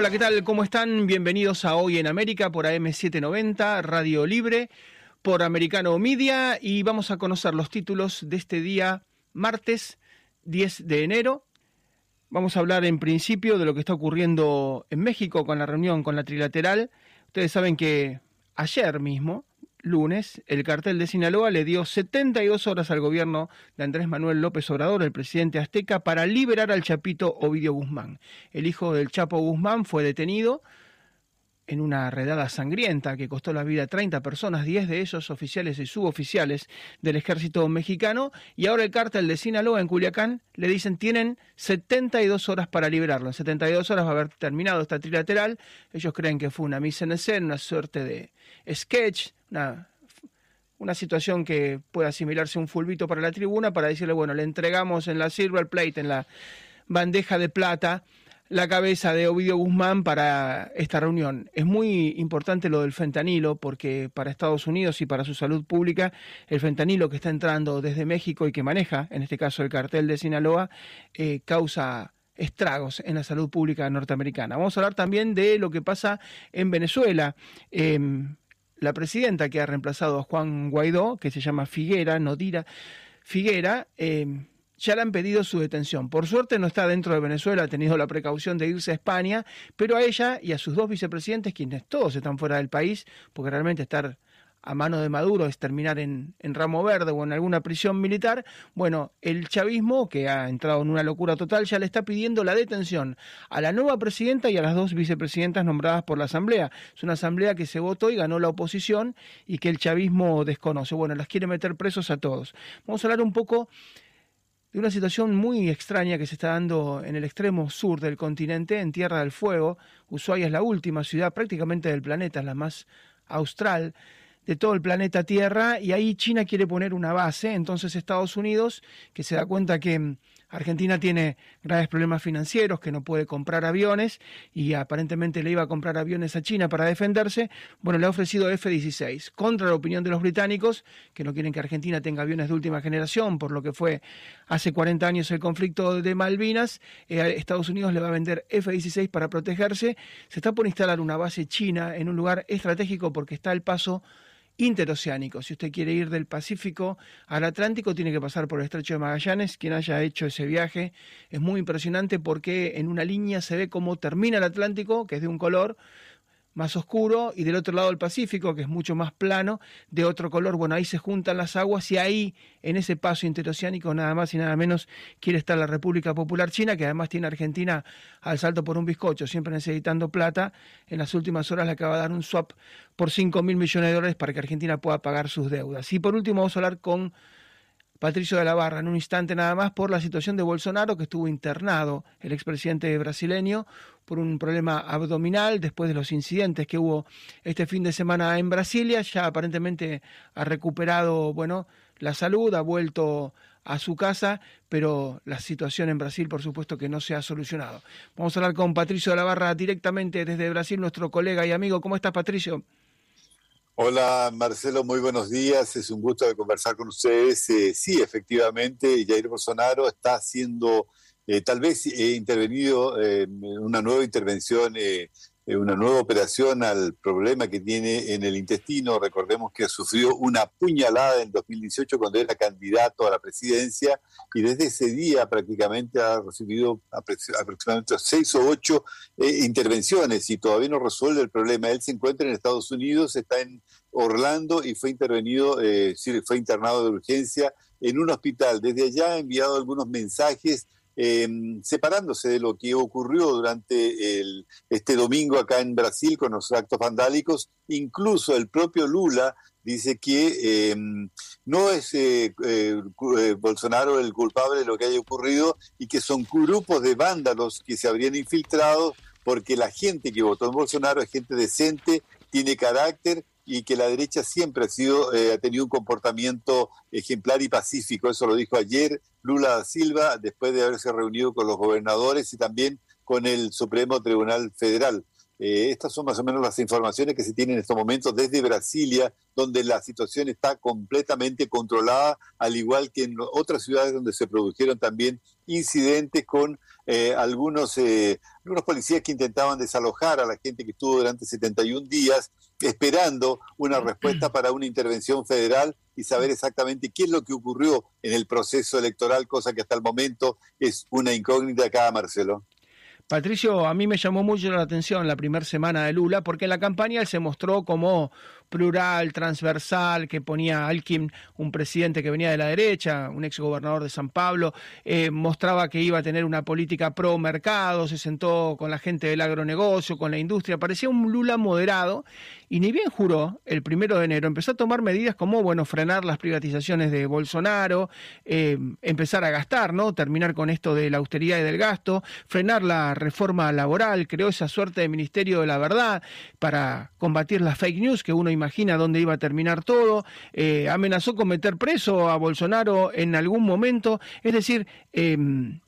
Hola, ¿qué tal? ¿Cómo están? Bienvenidos a Hoy en América por AM790, Radio Libre, por Americano Media y vamos a conocer los títulos de este día martes 10 de enero. Vamos a hablar en principio de lo que está ocurriendo en México con la reunión con la trilateral. Ustedes saben que ayer mismo lunes, el cartel de Sinaloa le dio 72 horas al gobierno de Andrés Manuel López Obrador, el presidente azteca, para liberar al chapito Ovidio Guzmán. El hijo del Chapo Guzmán fue detenido en una redada sangrienta que costó la vida a 30 personas, 10 de ellos oficiales y suboficiales del ejército mexicano, y ahora el cártel de Sinaloa en Culiacán le dicen tienen 72 horas para liberarlo. En 72 horas va a haber terminado esta trilateral. Ellos creen que fue una mise en escena, una suerte de sketch, una, una situación que puede asimilarse un fulbito para la tribuna para decirle, bueno, le entregamos en la silver plate, en la bandeja de plata, la cabeza de Ovidio Guzmán para esta reunión. Es muy importante lo del fentanilo porque para Estados Unidos y para su salud pública el fentanilo que está entrando desde México y que maneja, en este caso el cartel de Sinaloa, eh, causa estragos en la salud pública norteamericana. Vamos a hablar también de lo que pasa en Venezuela. Em, la presidenta que ha reemplazado a Juan Guaidó, que se llama Figuera, Nodira Figuera, em, ya le han pedido su detención. Por suerte no está dentro de Venezuela, ha tenido la precaución de irse a España, pero a ella y a sus dos vicepresidentes, quienes todos están fuera del país, porque realmente estar a mano de Maduro es terminar en, en, ramo verde o en alguna prisión militar, bueno, el chavismo, que ha entrado en una locura total, ya le está pidiendo la detención a la nueva presidenta y a las dos vicepresidentas nombradas por la Asamblea. Es una Asamblea que se votó y ganó la oposición y que el chavismo desconoce. Bueno, las quiere meter presos a todos. Vamos a hablar un poco de una situación muy extraña que se está dando en el extremo sur del continente, en Tierra del Fuego. Ushuaia es la última ciudad prácticamente del planeta, la más austral de todo el planeta Tierra, y ahí China quiere poner una base, entonces Estados Unidos, que se da cuenta que Argentina tiene graves problemas financieros, que no puede comprar aviones y aparentemente le iba a comprar aviones a China para defenderse. Bueno, le ha ofrecido F-16, contra la opinión de los británicos, que no quieren que Argentina tenga aviones de última generación, por lo que fue hace 40 años el conflicto de Malvinas. Eh, Estados Unidos le va a vender F-16 para protegerse. Se está por instalar una base china en un lugar estratégico porque está el paso interoceánico. Si usted quiere ir del Pacífico al Atlántico, tiene que pasar por el Estrecho de Magallanes. Quien haya hecho ese viaje es muy impresionante porque en una línea se ve cómo termina el Atlántico, que es de un color, más oscuro y del otro lado el Pacífico, que es mucho más plano, de otro color. Bueno, ahí se juntan las aguas y ahí, en ese paso interoceánico, nada más y nada menos, quiere estar la República Popular China, que además tiene Argentina al salto por un bizcocho, siempre necesitando plata. En las últimas horas le acaba de dar un swap por 5 mil millones de dólares para que Argentina pueda pagar sus deudas. Y por último vamos a hablar con Patricio de la Barra, en un instante nada más, por la situación de Bolsonaro, que estuvo internado, el expresidente brasileño, por un problema abdominal después de los incidentes que hubo este fin de semana en Brasilia. Ya aparentemente ha recuperado, bueno, la salud, ha vuelto a su casa, pero la situación en Brasil, por supuesto, que no se ha solucionado. Vamos a hablar con Patricio de la Barra directamente desde Brasil, nuestro colega y amigo. ¿Cómo estás, Patricio? Hola Marcelo, muy buenos días. Es un gusto de conversar con ustedes. Eh, sí, efectivamente, Jair Bolsonaro está haciendo, eh, tal vez he intervenido en una nueva intervención eh, una nueva operación al problema que tiene en el intestino. Recordemos que sufrió una puñalada en 2018 cuando era candidato a la presidencia y desde ese día prácticamente ha recibido aproximadamente seis o ocho eh, intervenciones y todavía no resuelve el problema. Él se encuentra en Estados Unidos, está en Orlando y fue intervenido, eh, fue internado de urgencia en un hospital. Desde allá ha enviado algunos mensajes Em, separándose de lo que ocurrió durante este domingo acá en Brasil con los actos vandálicos. Incluso el propio Lula dice que em, no es eh, eh, eh, Bolsonaro el culpable de lo que haya ocurrido y que son grupos de vándalos que se habrían infiltrado porque la gente que votó en Bolsonaro es gente decente, tiene carácter y que la derecha siempre ha sido eh, ha tenido un comportamiento ejemplar y pacífico. Eso lo dijo ayer Lula da Silva después de haberse reunido con los gobernadores y también con el Supremo Tribunal Federal. Eh, estas son más o menos las informaciones que se tienen en estos momentos desde Brasilia, donde la situación está completamente controlada, al igual que en otras ciudades donde se produjeron también incidentes con eh, algunos, eh, algunos policías que intentaban desalojar a la gente que estuvo durante 71 días esperando una respuesta para una intervención federal y saber exactamente qué es lo que ocurrió en el proceso electoral, cosa que hasta el momento es una incógnita acá, Marcelo. Patricio, a mí me llamó mucho la atención la primera semana de Lula, porque en la campaña él se mostró como plural, transversal, que ponía Alkin, un presidente que venía de la derecha, un ex gobernador de San Pablo, eh, mostraba que iba a tener una política pro mercado, se sentó con la gente del agronegocio, con la industria, parecía un Lula moderado, y ni bien juró, el primero de enero, empezó a tomar medidas como, bueno, frenar las privatizaciones de Bolsonaro, eh, empezar a gastar, ¿no? Terminar con esto de la austeridad y del gasto, frenar la reforma laboral, creó esa suerte de Ministerio de la Verdad para combatir las fake news, que uno imagina dónde iba a terminar todo, eh, amenazó con meter preso a Bolsonaro en algún momento, es decir, em,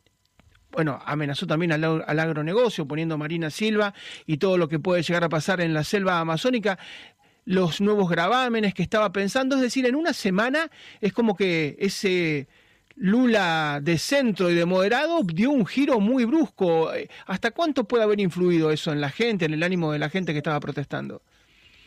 bueno, amenazó también al, agronegocio poniendo Marina Silva y todo lo que puede llegar a pasar en la selva amazónica los nuevos gravámenes que estaba pensando, es decir, en una semana es como que ese Lula de centro y de moderado dio un giro muy brusco. ¿Hasta cuánto puede haber influido eso en la gente, en el ánimo de la gente que estaba protestando?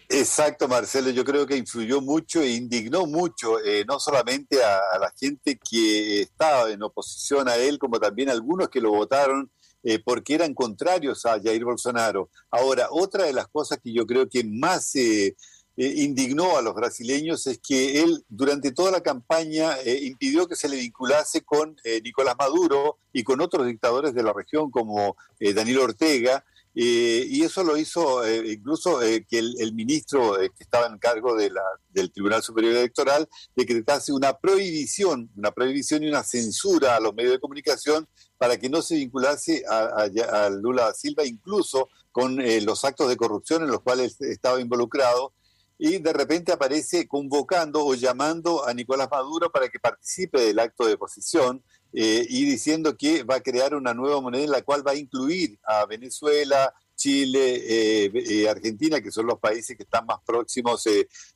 Exacto, Marcelo, yo creo que influyó mucho e indignó mucho, eh, no solamente a, la gente que estaba en oposición a él, como también a algunos que lo votaron eh, porque eran contrarios a Jair Bolsonaro. Ahora, otra de las cosas que yo creo que más eh, indignó a los brasileños es que él durante toda la campaña impidió que se le vinculase con Nicolás Maduro y con otros dictadores de la región como Daniel Ortega, eh, y eso lo hizo eh, incluso eh, que el, ministro que estaba en cargo de la, del Tribunal Superior Electoral decretase una prohibición, una prohibición y una censura a los medios de comunicación para que no se vinculase a, a, Lula da Silva, incluso con los actos de corrupción en los cuales estaba involucrado. Y de repente aparece convocando o llamando a Nicolás Maduro para que participe del acto de posición eh, y diciendo que va a crear una nueva moneda en la cual va a incluir a Venezuela, Chile, eh, eh, Argentina, que son los países que están más próximos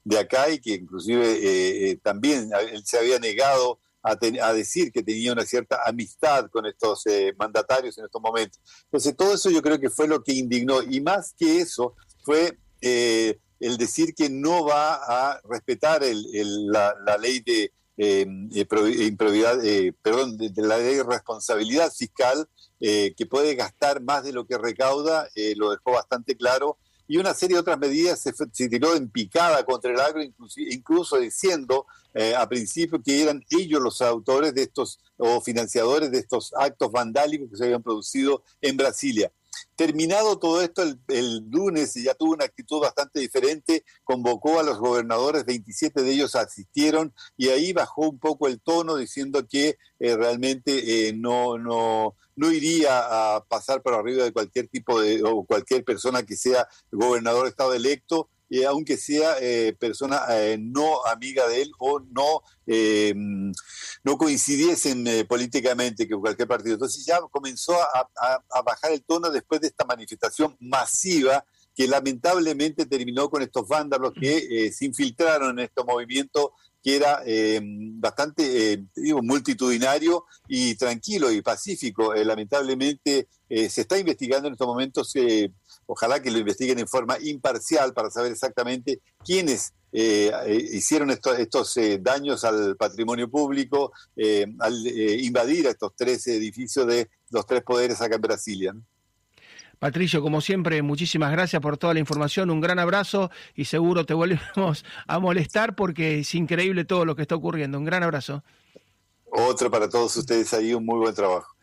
de acá y que inclusive también él se había negado a, decir que tenía una cierta amistad con estos mandatarios en estos momentos. Entonces todo eso yo creo que fue lo que indignó y más que eso fue el decir que no va a respetar la ley de eh, improvidad, eh, perdón, de, la ley de responsabilidad fiscal, eh, que puede gastar más de lo que recauda, eh, lo dejó bastante claro, y una serie de otras medidas se, se tiró en picada contra el agro, incluso, incluso diciendo a principio que eran ellos los autores de estos o financiadores de estos actos vandálicos que se habían producido en Brasilia. Terminado todo esto, el, lunes ya tuvo una actitud bastante diferente, convocó a los gobernadores, 27 de ellos asistieron y ahí bajó un poco el tono diciendo que eh, realmente eh, no, no, no iría a pasar por arriba de cualquier tipo de, o cualquier persona que sea gobernador de estado electo, eh, aunque sea eh, persona eh, no amiga de él o no, no coincidiesen políticamente con cualquier partido. Entonces ya comenzó a, a, bajar el tono después de esta manifestación masiva que lamentablemente terminó con estos vándalos que se infiltraron en este movimiento que era bastante digo, multitudinario y tranquilo y pacífico. lamentablemente se está investigando en estos momentos Ojalá que lo investiguen en forma imparcial para saber exactamente quiénes eh, eh, hicieron estos, eh, daños al patrimonio público al invadir estos tres edificios de los tres poderes acá en Brasilia. Patricio, como siempre, muchísimas gracias por toda la información, un gran abrazo y seguro te volvemos a molestar porque es increíble todo lo que está ocurriendo. Un gran abrazo. Otro para todos ustedes ahí, un muy buen trabajo.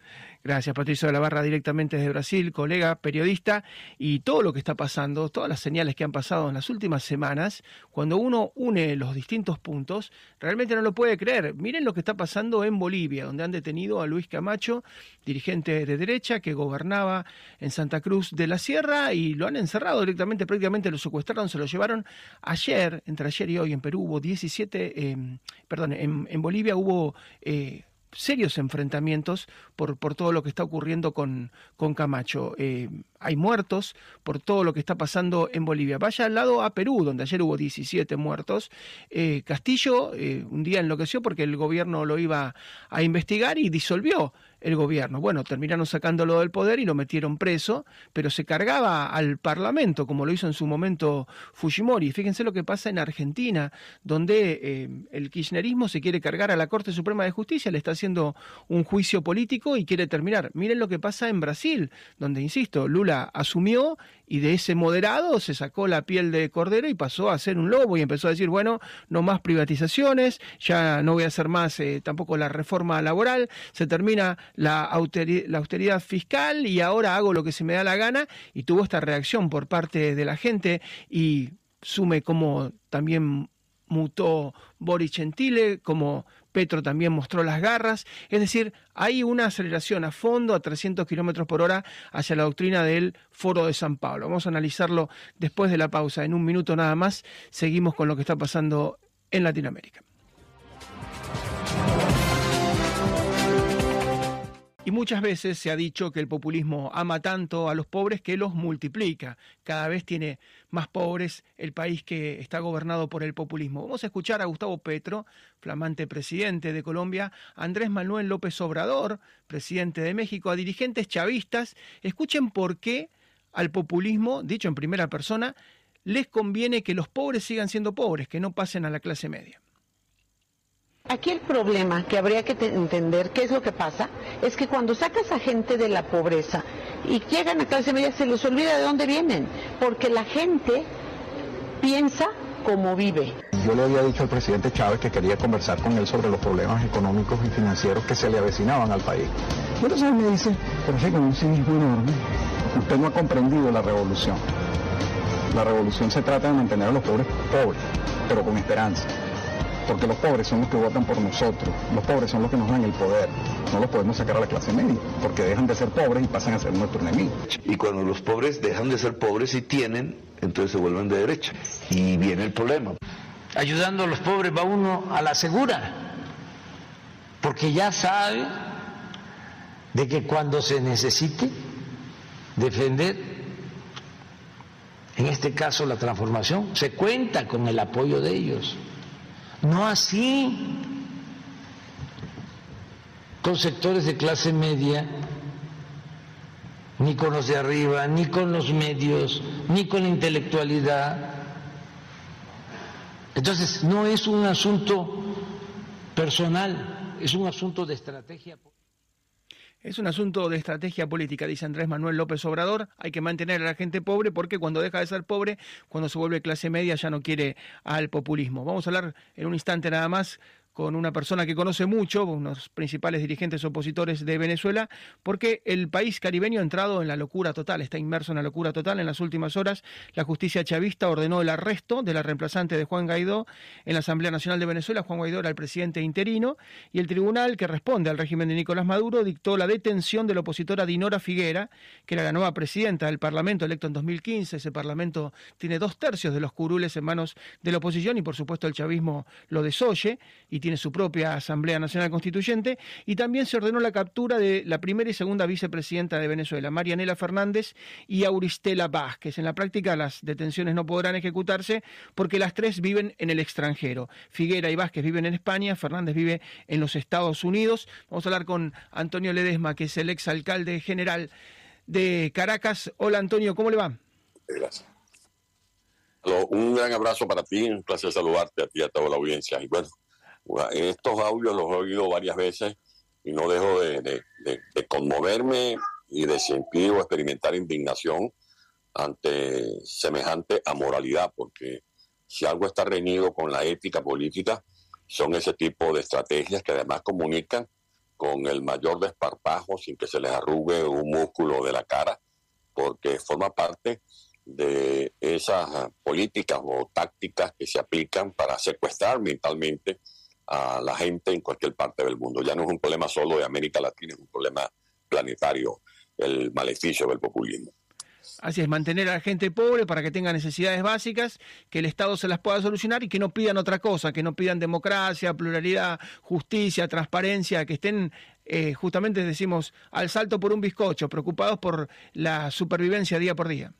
Gracias, Patricio de la Barra, directamente desde Brasil, colega, periodista, y todo lo que está pasando, todas las señales que han pasado en las últimas semanas, cuando uno une los distintos puntos, realmente no lo puede creer. Miren lo que está pasando en Bolivia, donde han detenido a Luis Camacho, dirigente de derecha que gobernaba en Santa Cruz de la Sierra, y lo han encerrado directamente, prácticamente lo secuestraron, se lo llevaron ayer, entre ayer y hoy en Perú hubo 17, eh, perdón, en, Bolivia hubo... Eh, serios enfrentamientos por, por todo lo que está ocurriendo con, con Camacho. Eh, hay muertos por todo lo que está pasando en Bolivia. Vaya al lado a Perú, donde ayer hubo 17 muertos. Eh, Castillo un día enloqueció porque el gobierno lo iba a investigar y disolvió el gobierno. Bueno, terminaron sacándolo del poder y lo metieron preso, pero se cargaba al Parlamento, como lo hizo en su momento Fujimori. Fíjense lo que pasa en Argentina, donde eh, el kirchnerismo se quiere cargar a la Corte Suprema de Justicia, le está haciendo un juicio político y quiere terminar. Miren lo que pasa en Brasil, donde, insisto, Lula asumió y de ese moderado se sacó la piel de cordero y pasó a ser un lobo y empezó a decir, bueno, no más privatizaciones, ya no voy a hacer más eh, tampoco la reforma laboral, se termina la austeridad, la austeridad fiscal y ahora hago lo que se me da la gana y tuvo esta reacción por parte de la gente y sume como también mutó Boris Gentile, como Petro también mostró las garras. Es decir, hay una aceleración a fondo a 300 kilómetros por hora hacia la doctrina del Foro de San Pablo. Vamos a analizarlo después de la pausa. En un minuto nada más seguimos con lo que está pasando en Latinoamérica. Y muchas veces se ha dicho que el populismo ama tanto a los pobres que los multiplica. Cada vez tiene más pobres el país que está gobernado por el populismo. Vamos a escuchar a Gustavo Petro, flamante presidente de Colombia, Andrés Manuel López Obrador, presidente de México, a dirigentes chavistas. Escuchen por qué al populismo, dicho en primera persona, les conviene que los pobres sigan siendo pobres, que no pasen a la clase media. Aquí el problema que habría que entender qué es lo que pasa es que cuando sacas a gente de la pobreza y llegan a clase media se les olvida de dónde vienen, porque la gente piensa como vive. Yo le había dicho al presidente Chávez que quería conversar con él sobre los problemas económicos y financieros que se le avecinaban al país. Entonces él me dice, pero sí, con un cinismo enorme, usted no ha comprendido la revolución. La revolución se trata de mantener a los pobres pobres, pero con esperanza porque los pobres son los que votan por nosotros, los pobres son los que nos dan el poder, no los podemos sacar a la clase media, porque dejan de ser pobres y pasan a ser nuestro enemigo. Y cuando los pobres dejan de ser pobres y tienen, entonces se vuelven de derecha. Y viene el problema. Ayudando a los pobres va uno a la segura, porque ya sabe de que cuando se necesite defender, en este caso la transformación, se cuenta con el apoyo de ellos. No así con sectores de clase media, ni con los de arriba, ni con los medios, ni con la intelectualidad. Entonces, no es un asunto personal, es un asunto de estrategia. Es un asunto de estrategia política, dice Andrés Manuel López Obrador. Hay que mantener a la gente pobre porque cuando deja de ser pobre, cuando se vuelve clase media, ya no quiere al populismo. Vamos a hablar en un instante nada más con una persona que conoce mucho, unos principales dirigentes opositores de Venezuela, porque el país caribeño ha entrado en la locura total, está inmerso en la locura total. En las últimas horas, la justicia chavista ordenó el arresto de la reemplazante de Juan Guaidó en la Asamblea Nacional de Venezuela. Juan Guaidó era el presidente interino y el tribunal que responde al régimen de Nicolás Maduro dictó la detención de la opositora Dinora Figuera, que era la nueva presidenta del Parlamento electo en 2015. Ese Parlamento tiene dos tercios de los curules en manos de la oposición y, por supuesto, el chavismo lo desoye y tiene su propia Asamblea Nacional Constituyente, y también se ordenó la captura de la primera y segunda vicepresidenta de Venezuela, Marianela Fernández y Auristela Vázquez. En la práctica las detenciones no podrán ejecutarse porque las tres viven en el extranjero. Figuera y Vázquez viven en España, Fernández vive en los Estados Unidos. Vamos a hablar con Antonio Ledesma, que es el exalcalde general de Caracas. Hola Antonio, ¿cómo le va? Gracias. Un gran abrazo para ti, un placer saludarte a ti y a toda la audiencia. Y bueno, estos audios los he oído varias veces y no dejo de, conmoverme y de sentir o experimentar indignación ante semejante amoralidad, porque si algo está reñido con la ética política, son ese tipo de estrategias que además comunican con el mayor desparpajo sin que se les arrugue un músculo de la cara, porque forma parte de esas políticas o tácticas que se aplican para secuestrar mentalmente a la gente en cualquier parte del mundo. Ya no es un problema solo de América Latina, es un problema planetario, el maleficio del populismo. Así es, mantener a la gente pobre para que tenga necesidades básicas, que el Estado se las pueda solucionar y que no pidan otra cosa, que no pidan democracia, pluralidad, justicia, transparencia, que estén eh, justamente, decimos, al salto por un bizcocho, preocupados por la supervivencia día por día.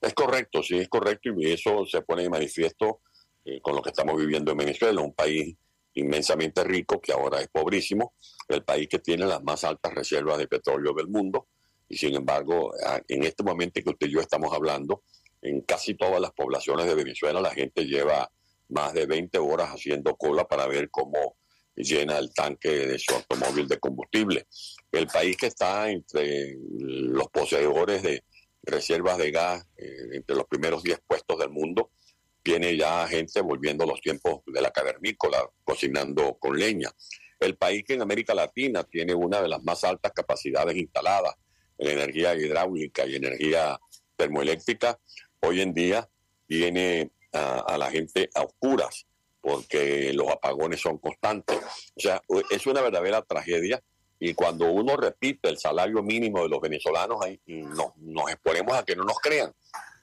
Es correcto, sí, es correcto y eso se pone de manifiesto eh, con lo que estamos viviendo en Venezuela, un país inmensamente rico que ahora es pobrísimo, el país que tiene las más altas reservas de petróleo del mundo y sin embargo en este momento que usted y yo estamos hablando, en casi todas las poblaciones de Venezuela la gente lleva más de 20 horas haciendo cola para ver cómo llena el tanque de su automóvil de combustible. El país que está entre los poseedores de reservas de gas, eh, entre los primeros 10 puestos del mundo, tiene ya gente volviendo a los tiempos de la cavernícola, cocinando con leña. El país que en América Latina tiene una de las más altas capacidades instaladas en energía hidráulica y energía termoeléctrica, hoy en día tiene a, la gente a oscuras porque los apagones son constantes. O sea, es una verdadera tragedia y cuando uno repite el salario mínimo de los venezolanos, ahí nos exponemos a que no nos crean.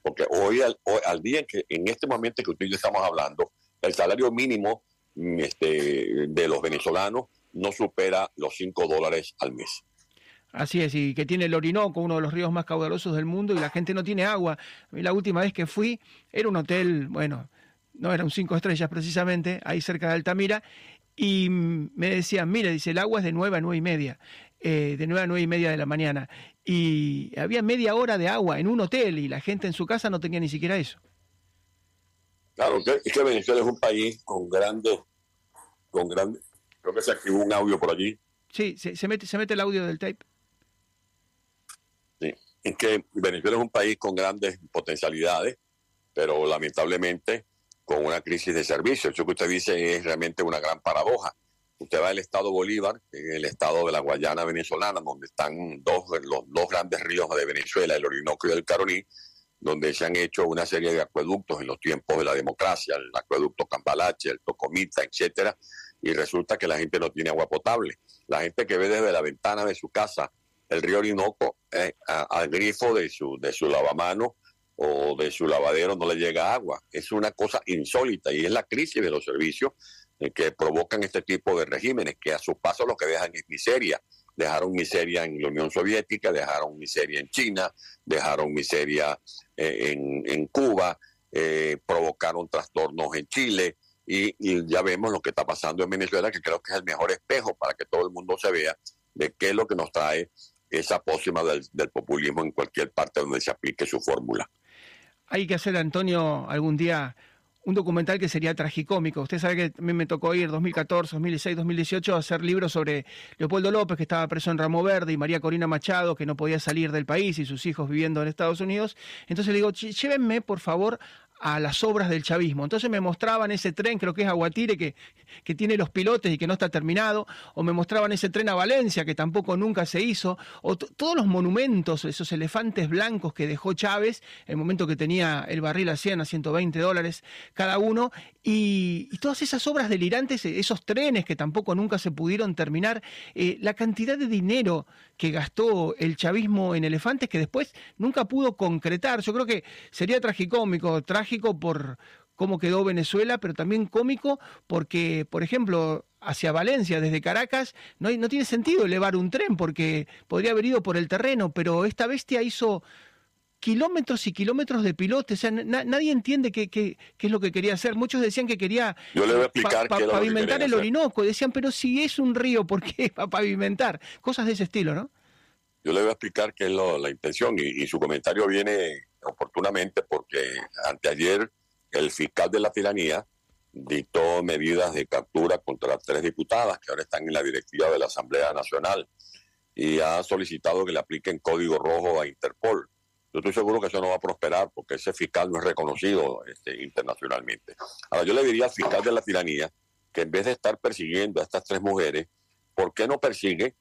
Porque hoy al, al día en que en este momento que usted y yo estamos hablando, el salario mínimo mm, este, de los venezolanos no supera los 5 dólares al mes. Así es, y que tiene el Orinoco, uno de los ríos más caudalosos del mundo, y la gente no tiene agua. A mí la última vez que fui era un hotel, bueno, no era un cinco estrellas precisamente, ahí cerca de Altamira, y me decían, mire, dice, el agua es de nueve a nueve y media, eh, de nueve a nueve y media de la mañana, y había media hora de agua en un hotel, y la gente en su casa no tenía ni siquiera eso. Claro, es que Venezuela es un país con grandes, con grandes, creo que se activó un audio por allí. Sí, se, se mete, se mete el audio del tape es que Venezuela es un país con grandes potencialidades, pero lamentablemente con una crisis de servicios. Eso que usted dice es realmente una gran paradoja. Usted va al estado Bolívar, en el estado de la Guayana venezolana, donde están dos, los dos grandes ríos de Venezuela, el Orinoco y el Caroní, donde se han hecho una serie de acueductos en los tiempos de la democracia, el acueducto Cambalache, el Tocomita, etcétera, y resulta que la gente no tiene agua potable. La gente que ve desde la ventana de su casa el río Orinoco eh, al grifo de su, de su lavamano o de su lavadero no le llega agua. Es una cosa insólita y es la crisis de los servicios que provocan este tipo de regímenes que a su paso lo que dejan es miseria. Dejaron miseria en la Unión Soviética, dejaron miseria en China, dejaron miseria eh, en, Cuba, provocaron trastornos en Chile y, ya vemos lo que está pasando en Venezuela, que creo que es el mejor espejo para que todo el mundo se vea de qué es lo que nos trae esa pócima del, populismo en cualquier parte donde se aplique su fórmula. Hay que hacer, Antonio, algún día un documental que sería tragicómico. Usted sabe que a mí me tocó ir 2014, 2016, 2018 a hacer libros sobre Leopoldo López, que estaba preso en Ramo Verde, y María Corina Machado, que no podía salir del país, y sus hijos viviendo en Estados Unidos. Entonces le digo, llévenme, por favor, a las obras del chavismo. Entonces me mostraban ese tren, creo que es Aguatire, que, que tiene los pilotes y que no está terminado, o me mostraban ese tren a Valencia, que tampoco nunca se hizo, o todos los monumentos, esos elefantes blancos que dejó Chávez, el momento que tenía el barril a 100, a 120 dólares cada uno, y, todas esas obras delirantes, esos trenes que tampoco nunca se pudieron terminar, eh, la cantidad de dinero que gastó el chavismo en elefantes que después nunca pudo concretar. Yo creo que sería tragicómico, trágico por cómo quedó Venezuela, pero también cómico porque, por ejemplo, hacia Valencia, desde Caracas, no, no tiene sentido elevar un tren porque podría haber ido por el terreno, pero esta bestia hizo kilómetros y kilómetros de pilotes, o sea, nadie entiende qué, qué, qué, es lo que quería hacer. Muchos decían que quería pavimentar el Orinoco, decían, pero si es un río, ¿por qué va a pavimentar? Cosas de ese estilo, ¿no? Yo le voy a explicar qué es la intención y, su comentario viene oportunamente porque anteayer el fiscal de la tiranía dictó medidas de captura contra tres diputadas que ahora están en la directiva de la Asamblea Nacional y ha solicitado que le apliquen código rojo a Interpol. Yo estoy seguro que eso no va a prosperar porque ese fiscal no es reconocido este, internacionalmente. Ahora, yo le diría al fiscal de la tiranía que en vez de estar persiguiendo a estas tres mujeres, ¿por qué no persigue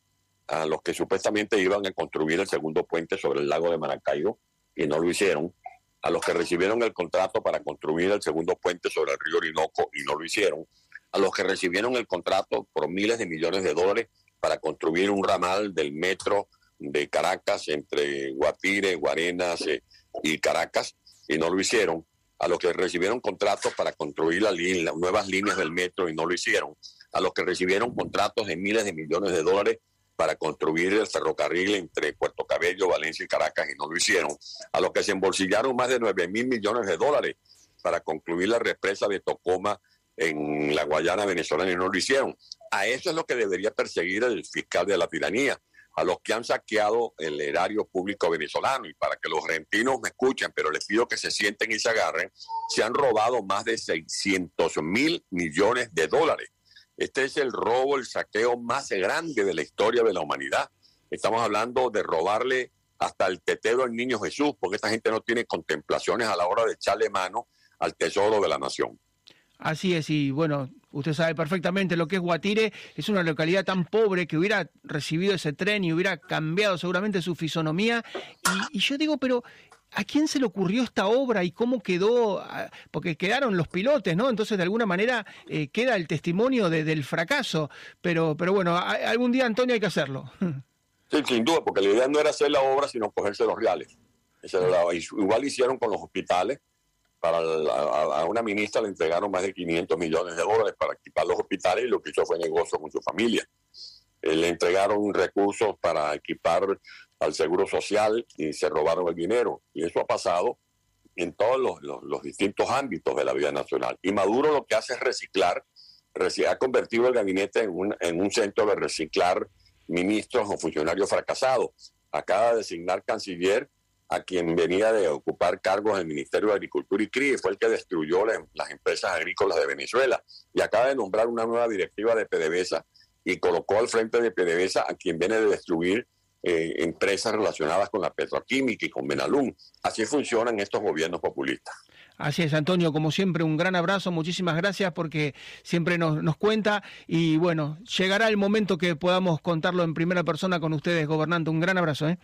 a los que supuestamente iban a construir el segundo puente sobre el lago de Maracaibo y no lo hicieron? A los que recibieron el contrato para construir el segundo puente sobre el río Orinoco y no lo hicieron. A los que recibieron el contrato por miles de millones de dólares para construir un ramal del metro de Caracas, entre Guatire, Guarenas eh, y Caracas, y no lo hicieron. A los que recibieron contratos para construir las nuevas líneas del metro y no lo hicieron. A los que recibieron contratos de miles de millones de dólares para construir el ferrocarril entre Puerto Cabello, Valencia y Caracas y no lo hicieron. A los que se embolsillaron más de 9 mil millones de dólares para concluir la represa de Tocoma en la Guayana venezolana y no lo hicieron. A eso es lo que debería perseguir el fiscal de la tiranía, a los que han saqueado el erario público venezolano. Y para que los argentinos me escuchen, pero les pido que se sienten y se agarren, se han robado más de 600 mil millones de dólares. Este es el robo, el saqueo más grande de la historia de la humanidad. Estamos hablando de robarle hasta el tetero al niño Jesús, porque esta gente no tiene contemplaciones a la hora de echarle mano al tesoro de la nación. Así es, y bueno, usted sabe perfectamente lo que es Guatire, es una localidad tan pobre que hubiera recibido ese tren y hubiera cambiado seguramente su fisonomía. Y, yo digo, pero ¿a quién se le ocurrió esta obra y cómo quedó? Ah, porque quedaron los pilotes, ¿no? Entonces, de alguna manera, eh, queda el testimonio del fracaso. Pero, pero bueno, algún día, Antonio, hay que hacerlo. Sí, sin duda, porque la idea no era hacer la obra, sino cogerse los reales. Igual hicieron con los hospitales para a, una ministra le entregaron más de 500 millones de dólares para equipar los hospitales y lo que hizo fue negocio con su familia. Eh, le entregaron recursos para equipar al seguro social y se robaron el dinero. Y eso ha pasado en todos los, distintos ámbitos de la vida nacional. Y Maduro lo que hace es reciclar, ha convertido el gabinete un, en un centro de reciclar ministros o funcionarios fracasados. Acaba de designar canciller a quien venía de ocupar cargos en el Ministerio de Agricultura y CRI, fue el que destruyó las empresas agrícolas de Venezuela y acaba de nombrar una nueva directiva de PDVSA y colocó al frente de PDVSA a quien viene de destruir eh, empresas relacionadas con la petroquímica y con Benalum. Así funcionan estos gobiernos populistas. Así es, Antonio, como siempre, un gran abrazo, muchísimas gracias porque siempre nos, nos, cuenta y bueno, llegará el momento que podamos contarlo en primera persona con ustedes, gobernando. Un gran abrazo. ¿eh?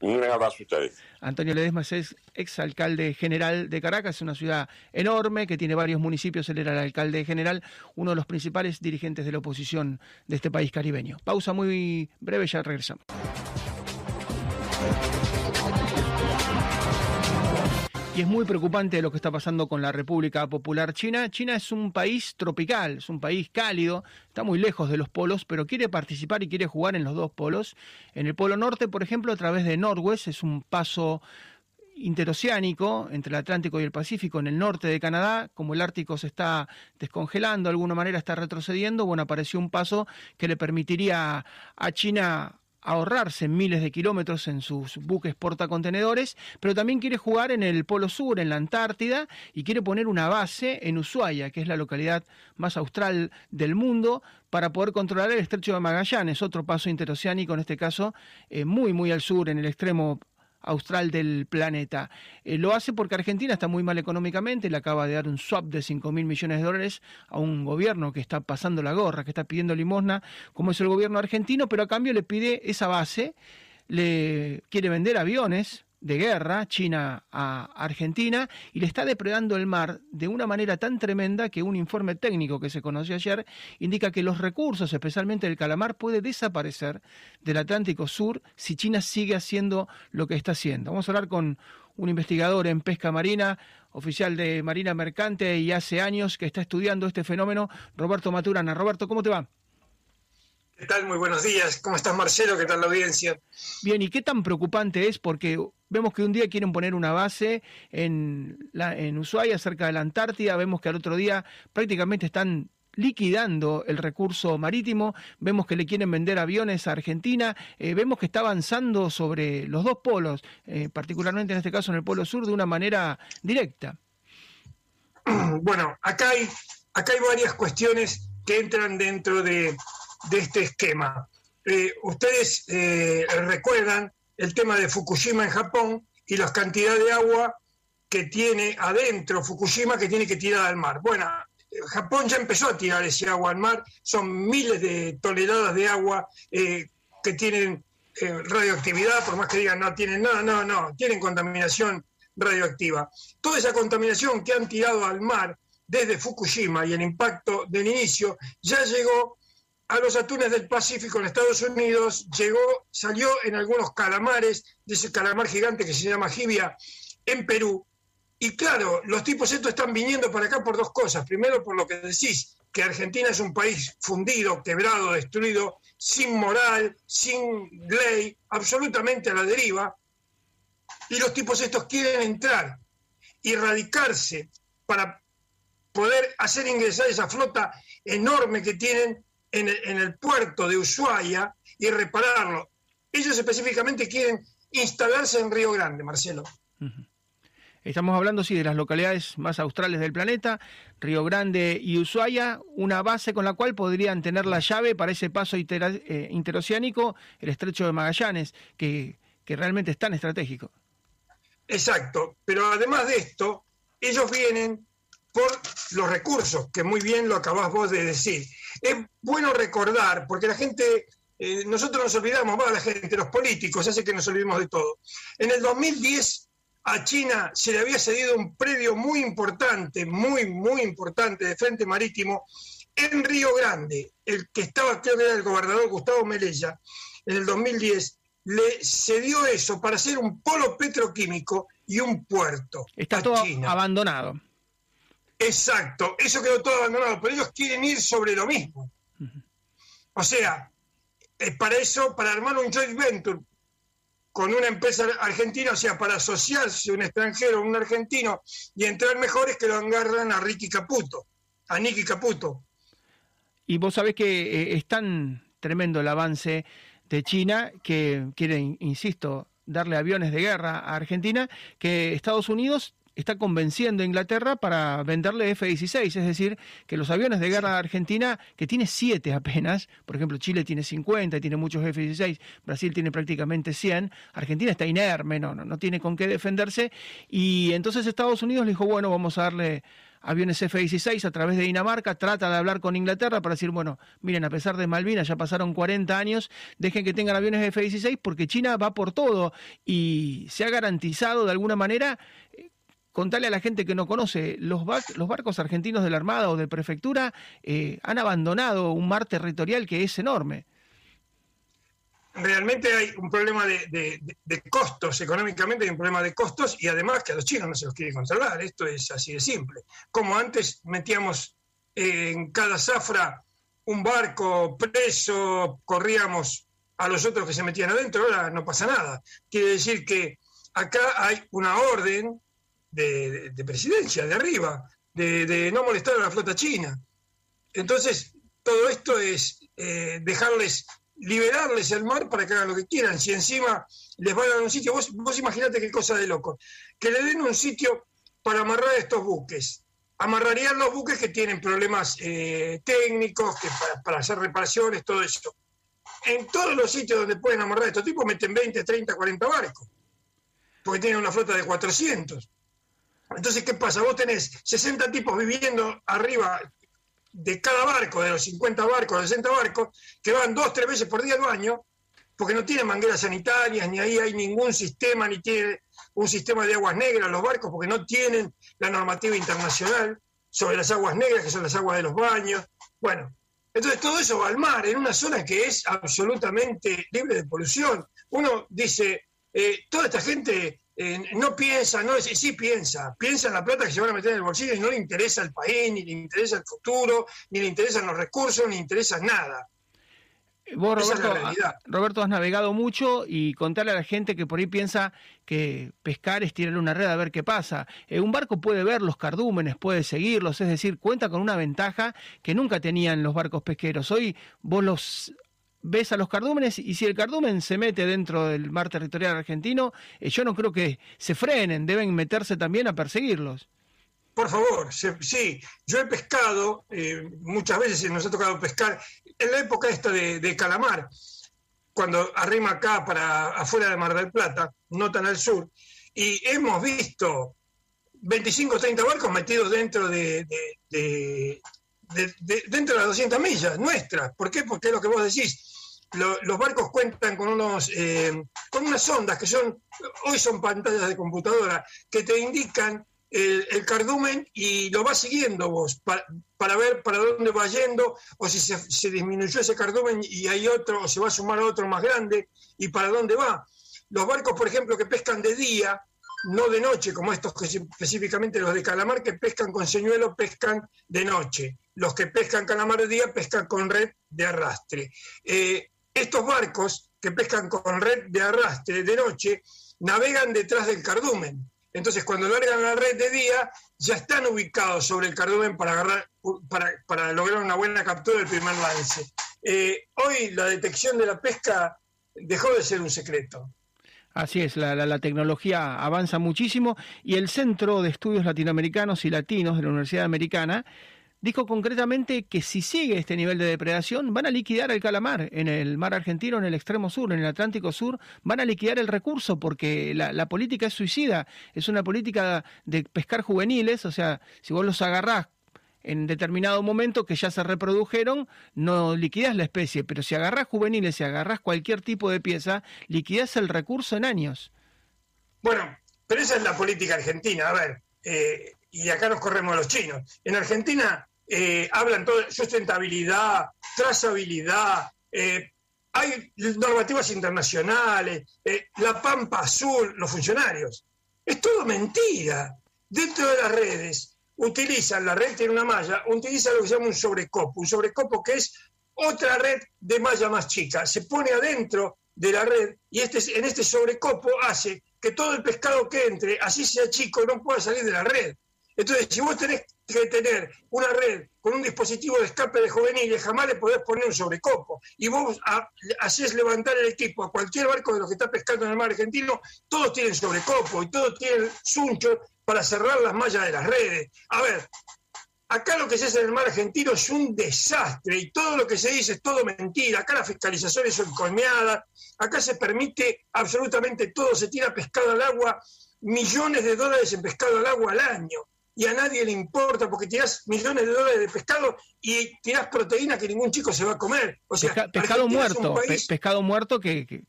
Un gran abrazo a ustedes. Antonio Ledesma es exalcalde general de Caracas, una ciudad enorme que tiene varios municipios. Él era el alcalde general, uno de los principales dirigentes de la oposición de este país caribeño. Pausa muy breve, ya regresamos. Y es muy preocupante lo que está pasando con la República Popular China. China es un país tropical, es un país cálido, está muy lejos de los polos, pero quiere participar y quiere jugar en los dos polos. En el Polo Norte, por ejemplo, a través de Norwest, es un paso interoceánico entre el Atlántico y el Pacífico en el norte de Canadá, como el Ártico se está descongelando, de alguna manera está retrocediendo, bueno, apareció un paso que le permitiría a China ahorrarse miles de kilómetros en sus buques portacontenedores, pero también quiere jugar en el Polo Sur, en la Antártida, y quiere poner una base en Ushuaia, que es la localidad más austral del mundo, para poder controlar el estrecho de Magallanes, otro paso interoceánico, en este caso eh, muy, muy al sur, en el extremo austral del planeta. Eh, lo hace porque Argentina está muy mal económicamente, le acaba de dar un swap de 5 mil millones de dólares a un gobierno que está pasando la gorra, que está pidiendo limosna, como es el gobierno argentino, pero a cambio le pide esa base, le quiere vender aviones de guerra, China a Argentina, y le está depredando el mar de una manera tan tremenda que un informe técnico que se conoció ayer indica que los recursos, especialmente el calamar, puede desaparecer del Atlántico Sur si China sigue haciendo lo que está haciendo. Vamos a hablar con un investigador en pesca marina, oficial de Marina Mercante y hace años que está estudiando este fenómeno, Roberto Maturana. Roberto, ¿cómo te va? ¿Qué tal? Muy buenos días. ¿Cómo estás, Marcelo? ¿Qué tal la audiencia? Bien, ¿y qué tan preocupante es? Porque vemos que un día quieren poner una base en, la, en Ushuaia, cerca de la Antártida, vemos que al otro día prácticamente están liquidando el recurso marítimo, vemos que le quieren vender aviones a Argentina, eh, vemos que está avanzando sobre los dos polos, eh, particularmente en este caso en el Polo Sur, de una manera directa. Bueno, acá hay, acá hay varias cuestiones que entran dentro de, de este esquema. Eh, ustedes eh, recuerdan el tema de Fukushima en Japón y la cantidad de agua que tiene adentro Fukushima que tiene que tirar al mar. Bueno, Japón ya empezó a tirar ese agua al mar, son miles de toneladas de agua eh, que tienen radioactividad, por más que digan no tienen nada, no, no, tienen contaminación radioactiva. Toda esa contaminación que han tirado al mar desde Fukushima y el impacto del inicio ya llegó a los atunes del Pacífico en Estados Unidos, llegó, salió en algunos calamares, de ese calamar gigante que se llama jibia, en Perú. Y claro, los tipos estos están viniendo para acá por dos cosas. Primero, por lo que decís, que Argentina es un país fundido, quebrado, destruido, sin moral, sin ley, absolutamente a la deriva. Y los tipos estos quieren entrar y radicarse para poder hacer ingresar esa flota enorme que tienen en el, puerto de Ushuaia y repararlo. Ellos específicamente quieren instalarse en Río Grande, Marcelo. Estamos hablando, sí, de las localidades más australes del planeta, Río Grande y Ushuaia, una base con la cual podrían tener la llave para ese paso eh, interoceánico, el estrecho de Magallanes, que, que realmente es tan estratégico. Exacto, pero además de esto, ellos vienen por los recursos, que muy bien lo acabás vos de decir. Es bueno recordar, porque la gente, eh, nosotros nos olvidamos, va la gente, los políticos, hace que nos olvidemos de todo. En el 2010 a China se le había cedido un predio muy importante, muy, muy importante de frente marítimo en Río Grande, el que estaba, creo que era el gobernador Gustavo Melella, en el 2010, le cedió eso para hacer un polo petroquímico y un puerto. Está todo abandonado. Exacto, eso quedó todo abandonado, pero ellos quieren ir sobre lo mismo. O sea, para eso, para armar un joint venture con una empresa argentina, o sea, para asociarse un extranjero, un argentino, y entrar mejores que lo agarran a Ricky Caputo, a Nicky Caputo. Y vos sabés que eh, es tan tremendo el avance de China que quiere, insisto, darle aviones de guerra a Argentina, que Estados Unidos está convenciendo a Inglaterra para venderle F-16, es decir, que los aviones de guerra de Argentina, que tiene siete apenas, por ejemplo, Chile tiene 50 y tiene muchos F-16, Brasil tiene prácticamente 100, Argentina está inerme, no, no, no tiene con qué defenderse, y entonces Estados Unidos le dijo, bueno, vamos a darle aviones F-16 a través de Dinamarca, trata de hablar con Inglaterra para decir, bueno, miren, a pesar de Malvinas ya pasaron 40 años, dejen que tengan aviones F-16 porque China va por todo y se ha garantizado de alguna manera contarle a la gente que no conoce, los, barcos argentinos de la Armada o de Prefectura eh, han abandonado un mar territorial que es enorme. Realmente hay un problema de, costos, económicamente hay un problema de costos y además que a los chinos no se los quiere controlar, esto es así de simple. Como antes metíamos en cada zafra un barco preso, corríamos a los otros que se metían adentro, ahora no pasa nada. Quiere decir que acá hay una orden de, presidencia, de arriba, de, no molestar a la flota china. Entonces, todo esto es eh, dejarles, liberarles el mar para que hagan lo que quieran. Si encima les van a un sitio, vos, vos imaginate qué cosa de loco, que le den un sitio para amarrar estos buques. Amarrarían los buques que tienen problemas eh, técnicos, que para, hacer reparaciones, todo eso. En todos los sitios donde pueden amarrar estos tipos meten 20, 30, 40 barcos, porque tienen una flota de 400. Entonces, ¿qué pasa? Vos tenés 60 tipos viviendo arriba de cada barco, de los 50 barcos, de 60 barcos, que van dos, tres veces por día al baño, porque no tienen mangueras sanitarias, ni ahí hay ningún sistema, ni tiene un sistema de aguas negras los barcos, porque no tienen la normativa internacional sobre las aguas negras, que son las aguas de los baños. Bueno, entonces todo eso va al mar, en una zona que es absolutamente libre de polución. Uno dice, eh, toda esta gente eh, no piensa, no sí, sí piensa, piensa en la plata que se van a meter en el bolsillo y no le interesa el país, ni le interesa el futuro, ni le interesan los recursos, ni le interesa nada. Vos, Roberto, Roberto, has navegado mucho y contarle a la gente que por ahí piensa que pescar es tirar una red a ver qué pasa. Eh, un barco puede ver los cardúmenes, puede seguirlos, es decir, cuenta con una ventaja que nunca tenían los barcos pesqueros. Hoy vos los ves a los cardúmenes y si el cardumen se mete dentro del mar territorial argentino, eh, yo no creo que se frenen, deben meterse también a perseguirlos. Por favor, sí, yo he pescado, eh, muchas veces nos ha tocado pescar, en la época esta de, calamar, cuando arrima acá para afuera de Mar del Plata, no tan al sur, y hemos visto 25 o 30 barcos metidos dentro de, dentro de las 200 millas nuestras. ¿Por qué? Porque es lo que vos decís los barcos cuentan con, unos, eh, con unas ondas que son, hoy son pantallas de computadora, que te indican el, cardumen y lo vas siguiendo vos para, ver para dónde va yendo o si se, disminuyó ese cardumen y hay otro o se va a sumar otro más grande y para dónde va. Los barcos, por ejemplo, que pescan de día, no de noche, como estos que específicamente los de calamar que pescan con señuelo, pescan de noche. Los que pescan calamar de día pescan con red de arrastre. Eh, estos barcos que pescan con red de arrastre de noche navegan detrás del cardumen. Entonces, cuando largan la red de día, ya están ubicados sobre el cardumen para, agarrar, para, lograr una buena captura del primer lance. Eh, hoy la detección de la pesca dejó de ser un secreto. Así es, la, la, tecnología avanza muchísimo y el Centro de Estudios Latinoamericanos y Latinos de la Universidad Americana dijo concretamente que si sigue este nivel de depredación, van a liquidar el calamar en el mar argentino, en el extremo sur, en el Atlántico Sur, van a liquidar el recurso porque la, política es suicida, es una política de pescar juveniles, o sea, si vos los agarrás en determinado momento que ya se reprodujeron, no liquidás la especie, pero si agarrás juveniles, si agarrás cualquier tipo de pieza, liquidás el recurso en años. Bueno, pero esa es la política argentina, a ver, eh, y acá nos corremos los chinos. En Argentina eh, hablan todo sustentabilidad, trazabilidad, eh, hay normativas internacionales, eh, la pampa azul, los funcionarios. Es todo mentira. Dentro de las redes utilizan, la red tiene una malla, utilizan lo que se llama un sobrecopo, un sobrecopo que es otra red de malla más chica. Se pone adentro de la red y este, en este sobrecopo hace que todo el pescado que entre, así sea chico, no pueda salir de la red. Entonces, si vos tenés que tener una red con un dispositivo de escape de juveniles, jamás le podés poner un sobrecopo. Y vos haces levantar el equipo a cualquier barco de los que está pescando en el mar argentino, todos tienen sobrecopo y todos tienen suncho para cerrar las mallas de las redes. A ver, acá lo que se hace en el mar argentino es un desastre y todo lo que se dice es todo mentira. Acá las fiscalizaciones son colmeadas, acá se permite absolutamente todo, se tira pescado al agua, millones de dólares en pescado al agua al año y a nadie le importa porque tirás millones de dólares de pescado y tirás proteína que ningún chico se va a comer. O sea, pescado muerto, pescado muerto que,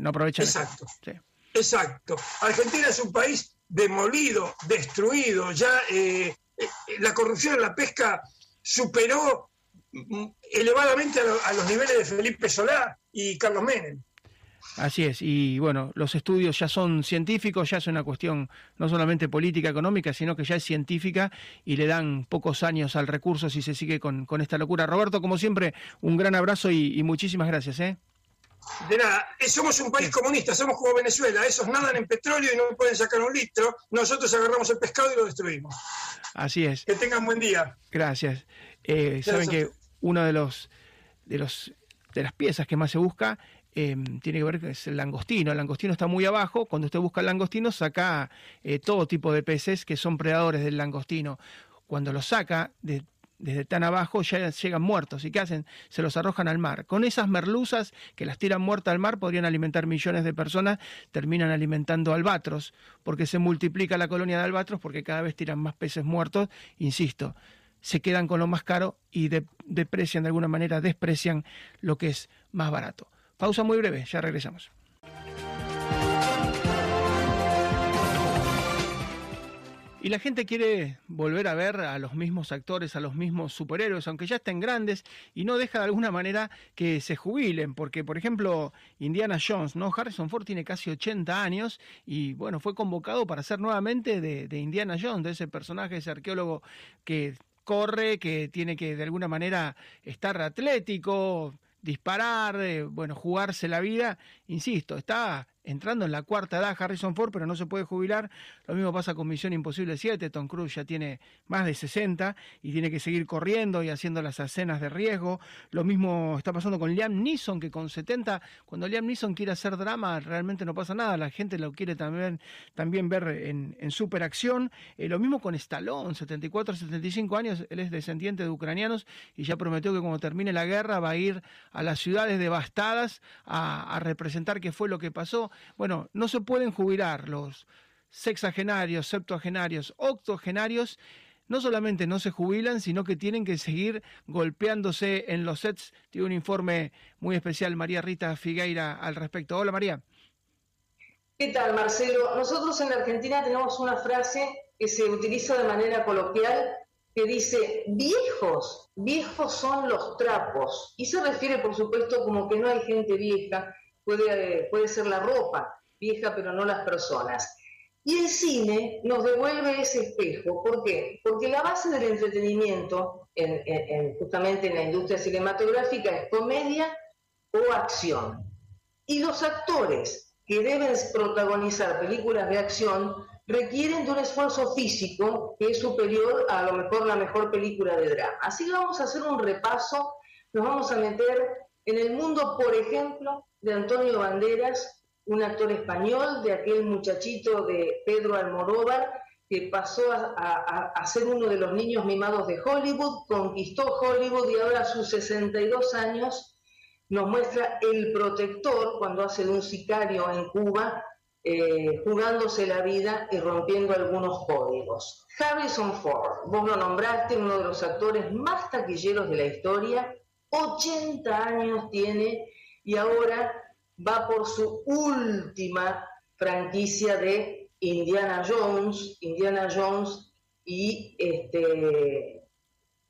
no aprovecha. Exacto. Exacto. Argentina es un país demolido, destruido. Ya eh, eh, la corrupción en la pesca superó mm, elevadamente a, a, los niveles de Felipe Solá y Carlos Menem. Así es, y bueno, los estudios ya son científicos, ya es una cuestión no solamente política, económica, sino que ya es científica y le dan pocos años al recurso si se sigue con, esta locura. Roberto, como siempre, un gran abrazo y, muchísimas gracias. ¿eh? De nada, eh, somos un país comunista, somos como Venezuela, esos nadan en petróleo y no pueden sacar un litro, nosotros agarramos el pescado y lo destruimos. Así es. Que tengan buen día. Gracias. Eh, saben que uno de los de los de las piezas que más se busca Em, tiene que ver con el langostino. El langostino está muy abajo. Cuando usted busca el langostino, saca eh, todo tipo de peces que son predadores del langostino. Cuando los saca desde tan abajo, ya llegan muertos. ¿Y qué hacen? Se los arrojan al mar. Con esas merluzas que las tiran muertas al mar, podrían alimentar millones de personas. Terminan alimentando albatros, porque se multiplica la colonia de albatros, porque cada vez tiran más peces muertos. Insisto, se quedan con lo más caro y deprecian de alguna manera, desprecian lo que es más barato. Pausa muy breve, ya regresamos. Y la gente quiere volver a ver a los mismos actores, a los mismos superhéroes, aunque ya estén grandes, y no deja de alguna manera que se jubilen, porque por ejemplo Indiana Jones, ¿no? Harrison Ford tiene casi 80 años y bueno, fue convocado para ser nuevamente de, de Indiana Jones, de ese personaje, ese arqueólogo que corre, que tiene que de alguna manera estar atlético, disparar, eh, bueno, jugarse la vida, insisto, está entrando en la cuarta edad Harrison Ford, pero no se puede jubilar. Lo mismo pasa con Misión Imposible 7, Tom Cruise ya tiene más de 60 y tiene que seguir corriendo y haciendo las escenas de riesgo. Lo mismo está pasando con Liam Neeson, que con 70, cuando Liam Neeson quiere hacer drama, realmente no pasa nada, la gente lo quiere también, también ver en, en superacción. Eh, lo mismo con Stallone, 74, 75 años, él es descendiente de ucranianos y ya prometió que cuando termine la guerra va a ir a las ciudades devastadas a, a representar qué fue lo que pasó. Bueno, no se pueden jubilar los sexagenarios, septuagenarios, octogenarios, no solamente no se jubilan, sino que tienen que seguir golpeándose en los sets. Tiene un informe muy especial María Rita Figueira al respecto. Hola María. ¿Qué tal, Marcelo? Nosotros en Argentina tenemos una frase que se utiliza de manera coloquial que dice, viejos, viejos son los trapos. Y se refiere, por supuesto, como que no hay gente vieja, puede, puede ser la ropa vieja, pero no las personas. Y el cine nos devuelve ese espejo. ¿Por qué? Porque la base del entretenimiento, justamente en la industria cinematográfica, es comedia o acción. Y los actores que deben protagonizar películas de acción requieren de un esfuerzo físico que es superior a, lo mejor la mejor película de drama. Así que vamos a hacer un repaso, nos vamos a meter en el mundo, por ejemplo, de Antonio Banderas, un actor español, de aquel muchachito de Pedro Almodóvar, que pasó a, a, ser uno de los niños mimados de Hollywood, conquistó Hollywood y ahora a sus 62 años nos muestra El Protector cuando hace de un sicario en Cuba eh, jugándose la vida y rompiendo algunos códigos. Harrison Ford, vos lo nombraste, uno de los actores más taquilleros de la historia, 80 años tiene y ahora va por su última franquicia de Indiana Jones, Indiana Jones y este,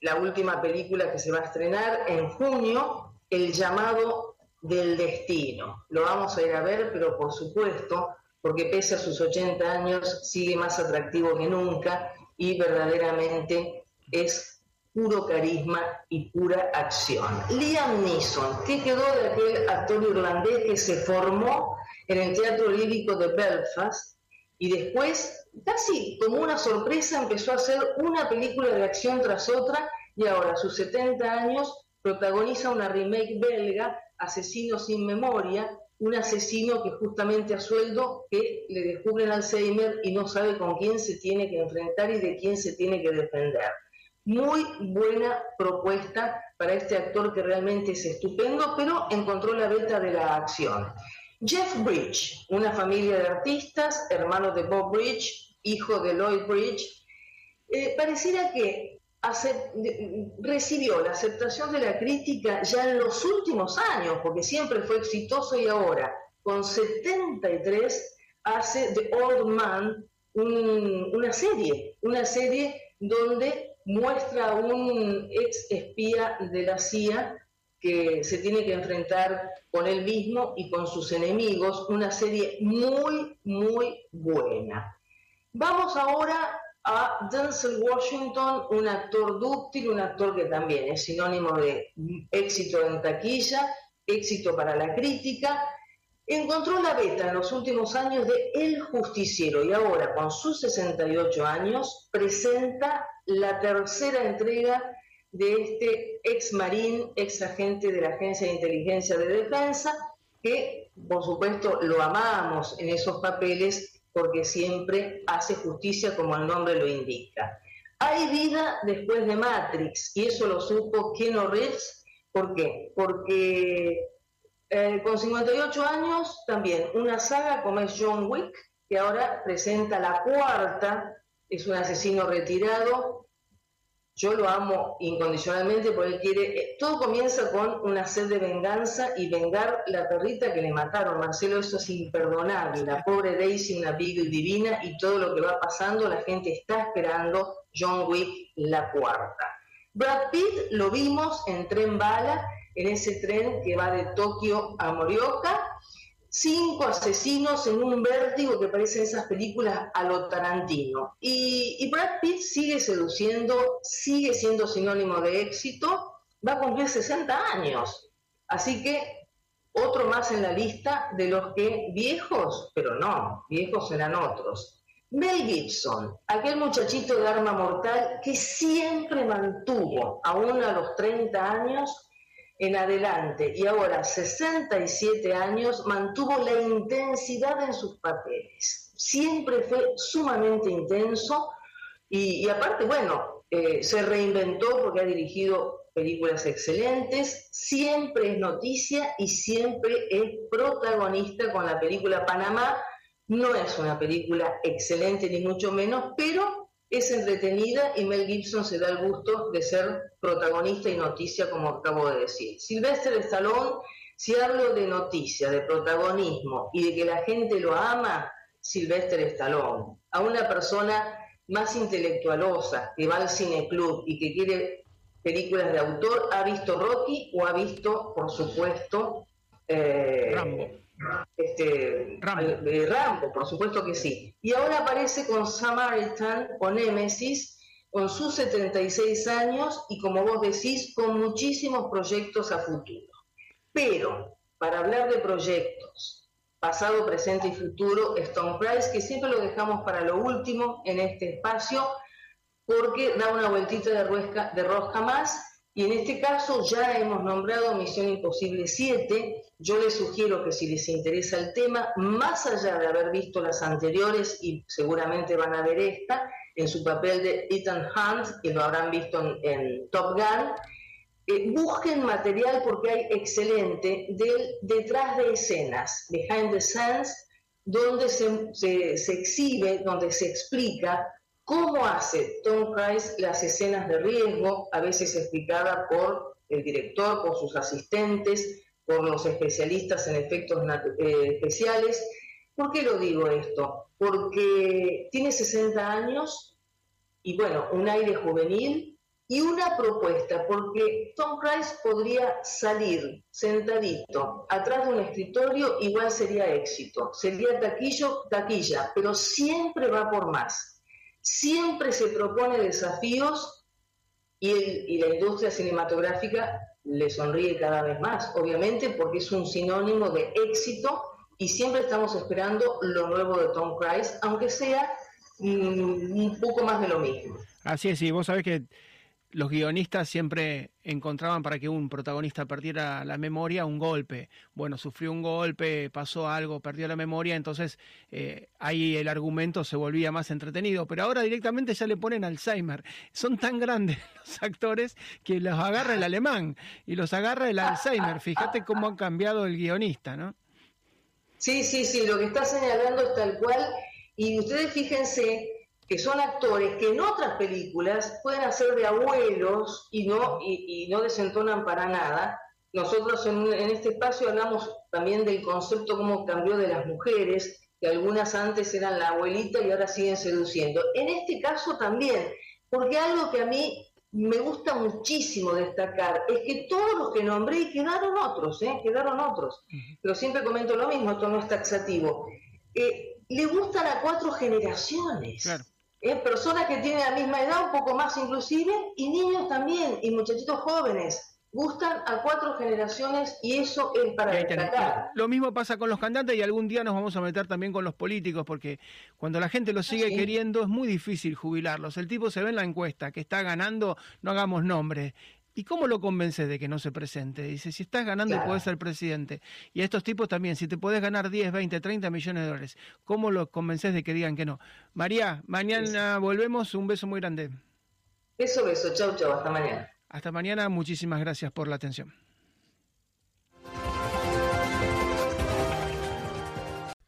la última película que se va a estrenar en junio, El llamado del destino. Lo vamos a ir a ver, pero por supuesto porque pese a sus 80 años sigue más atractivo que nunca y verdaderamente es puro carisma y pura acción. Liam Neeson, ¿qué quedó de aquel actor irlandés que se formó en el Teatro Lírico de Belfast y después, casi como una sorpresa, empezó a hacer una película de acción tras otra y ahora a sus 70 años protagoniza una remake belga, Asesino sin Memoria, un asesino que justamente a sueldo que le descubren Alzheimer y no sabe con quién se tiene que enfrentar y de quién se tiene que defender. Muy buena propuesta para este actor que realmente es estupendo, pero encontró la beta de la acción. Jeff Bridge, una familia de artistas, hermano de Bob Bridge, hijo de Lloyd Bridge, eh, pareciera que recibió la aceptación de la crítica ya en los últimos años, porque siempre fue exitoso y ahora, con 73, hace The Old Man una serie, una serie donde muestra a un ex espía de la CIA que se tiene que enfrentar con él mismo y con sus enemigos, una serie muy, muy buena. Vamos ahora a Denzel Washington, un actor dúctil, un actor que también es sinónimo de éxito en taquilla, éxito para la crítica. Encontró la beta en los últimos años de El Justiciero y ahora, con sus 68 años, presenta la tercera entrega de este ex marín, ex agente de la Agencia de Inteligencia de Defensa, que por supuesto lo amamos en esos papeles porque siempre hace justicia como el nombre lo indica. Hay vida después de Matrix y eso lo supo Keanu Reeves. ¿Por qué? Porque eh, con 58 años también una saga como es John Wick, que ahora presenta la cuarta, es un asesino retirado yo lo amo incondicionalmente porque quiere, eh, todo comienza con una sed de venganza y vengar la perrita que le mataron. Marcelo, eso es imperdonable. La pobre Daisy, una Beagle divina y todo lo que va pasando, la gente está esperando John Wick la cuarta. Brad Pitt lo vimos en tren bala, en ese tren que va de Tokio a Morioka, cinco asesinos en un vértigo que parecen esas películas a lo Tarantino. Y, Brad Pitt sigue seduciendo, sigue siendo sinónimo de éxito, va a cumplir 60 años. Así que otro más en la lista de los que viejos, pero no, viejos eran otros. Mel Gibson, aquel muchachito de arma mortal que siempre mantuvo, aún a los 30 años, en adelante y ahora 67 años, mantuvo la intensidad en sus papeles. Siempre fue sumamente intenso y, aparte, bueno, eh, se reinventó porque ha dirigido películas excelentes, siempre es noticia y siempre es protagonista con la película Panamá. No es una película excelente ni mucho menos, pero es entretenida y Mel Gibson se da el gusto de ser protagonista y noticia, como acabo de decir. Sylvester Stallone, si hablo de noticia, de protagonismo y de que la gente lo ama, Sylvester Stallone, a una persona más intelectualosa, que va al cineclub y que quiere películas de autor, ha visto Rocky o ha visto, por supuesto, eh, Este, Rambo. por supuesto que sí. Y ahora aparece con Samaritan o Nemesis, con sus 76 años y como vos decís, con muchísimos proyectos a futuro. Pero, para hablar de proyectos, pasado, presente y futuro, Stone Price, que siempre lo dejamos para lo último en este espacio, porque da una vueltita de, rosca, de rosca más, y en este caso ya hemos nombrado Misión Imposible 7. Yo les sugiero que si les interesa el tema, más allá de haber visto las anteriores, y seguramente van a ver esta, en su papel de Ethan Hunt, que lo habrán visto en Top Gun, eh, busquen material porque hay excelente del, detrás de escenas, behind the scenes, donde se, se, exhibe, donde se explica cómo hace Tom Cruise las escenas de riesgo, a veces explicada por el director, por sus asistentes, por los especialistas en efectos eh, especiales. ¿Por qué lo digo esto? Porque tiene 60 años y bueno, un aire juvenil, y una propuesta, porque Tom Cruise podría salir sentadito atrás de un escritorio, igual sería éxito, sería taquillo, taquilla, pero siempre va por más, siempre se propone desafíos y, y la industria cinematográfica le sonríe cada vez más, obviamente porque es un sinónimo de éxito y siempre estamos esperando lo nuevo de Tom Cruise, aunque sea mm, un poco más de lo mismo. Así es, y vos sabés que los guionistas siempre encontraban para que un protagonista perdiera la memoria un golpe. Bueno, sufrió un golpe, pasó algo, perdió la memoria, entonces eh, ahí el argumento se volvía más entretenido. Pero ahora directamente ya le ponen Alzheimer. Son tan grandes los actores que los agarra el alemán y los agarra el Alzheimer. Fíjate cómo ha cambiado el guionista, ¿no? Sí, sí, sí, lo que está señalando es tal cual. Y ustedes fíjense que son actores que en otras películas pueden hacer de abuelos y no, y, no desentonan para nada. Nosotros en, este espacio hablamos también del concepto cómo cambió de las mujeres, que algunas antes eran la abuelita y ahora siguen seduciendo. En este caso también, porque algo que a mí me gusta muchísimo destacar es que todos los que nombré quedaron otros, ¿eh? quedaron otros. Pero siempre comento lo mismo, esto no es taxativo. Eh, le gustan a cuatro generaciones. Claro. ¿Eh? personas que tienen la misma edad, un poco más inclusive, y niños también, y muchachitos jóvenes. Gustan a cuatro generaciones y eso es para destacar. Lo mismo pasa con los cantantes y algún día nos vamos a meter también con los políticos porque cuando la gente los sigue queriendo es muy difícil jubilarlos. El tipo se ve en la encuesta que está ganando, no hagamos nombre. ¿Y cómo lo convences de que no se presente? Dice, si estás ganando y puedes ser presidente. Y a estos tipos también, si te puedes ganar 10, 20, 30 millones de dólares, ¿cómo lo convences de que digan que no? María, mañana volvemos. Un beso muy grande. Beso, beso. Chau, chau. Hasta mañana. Hasta mañana. Muchísimas gracias por la atención.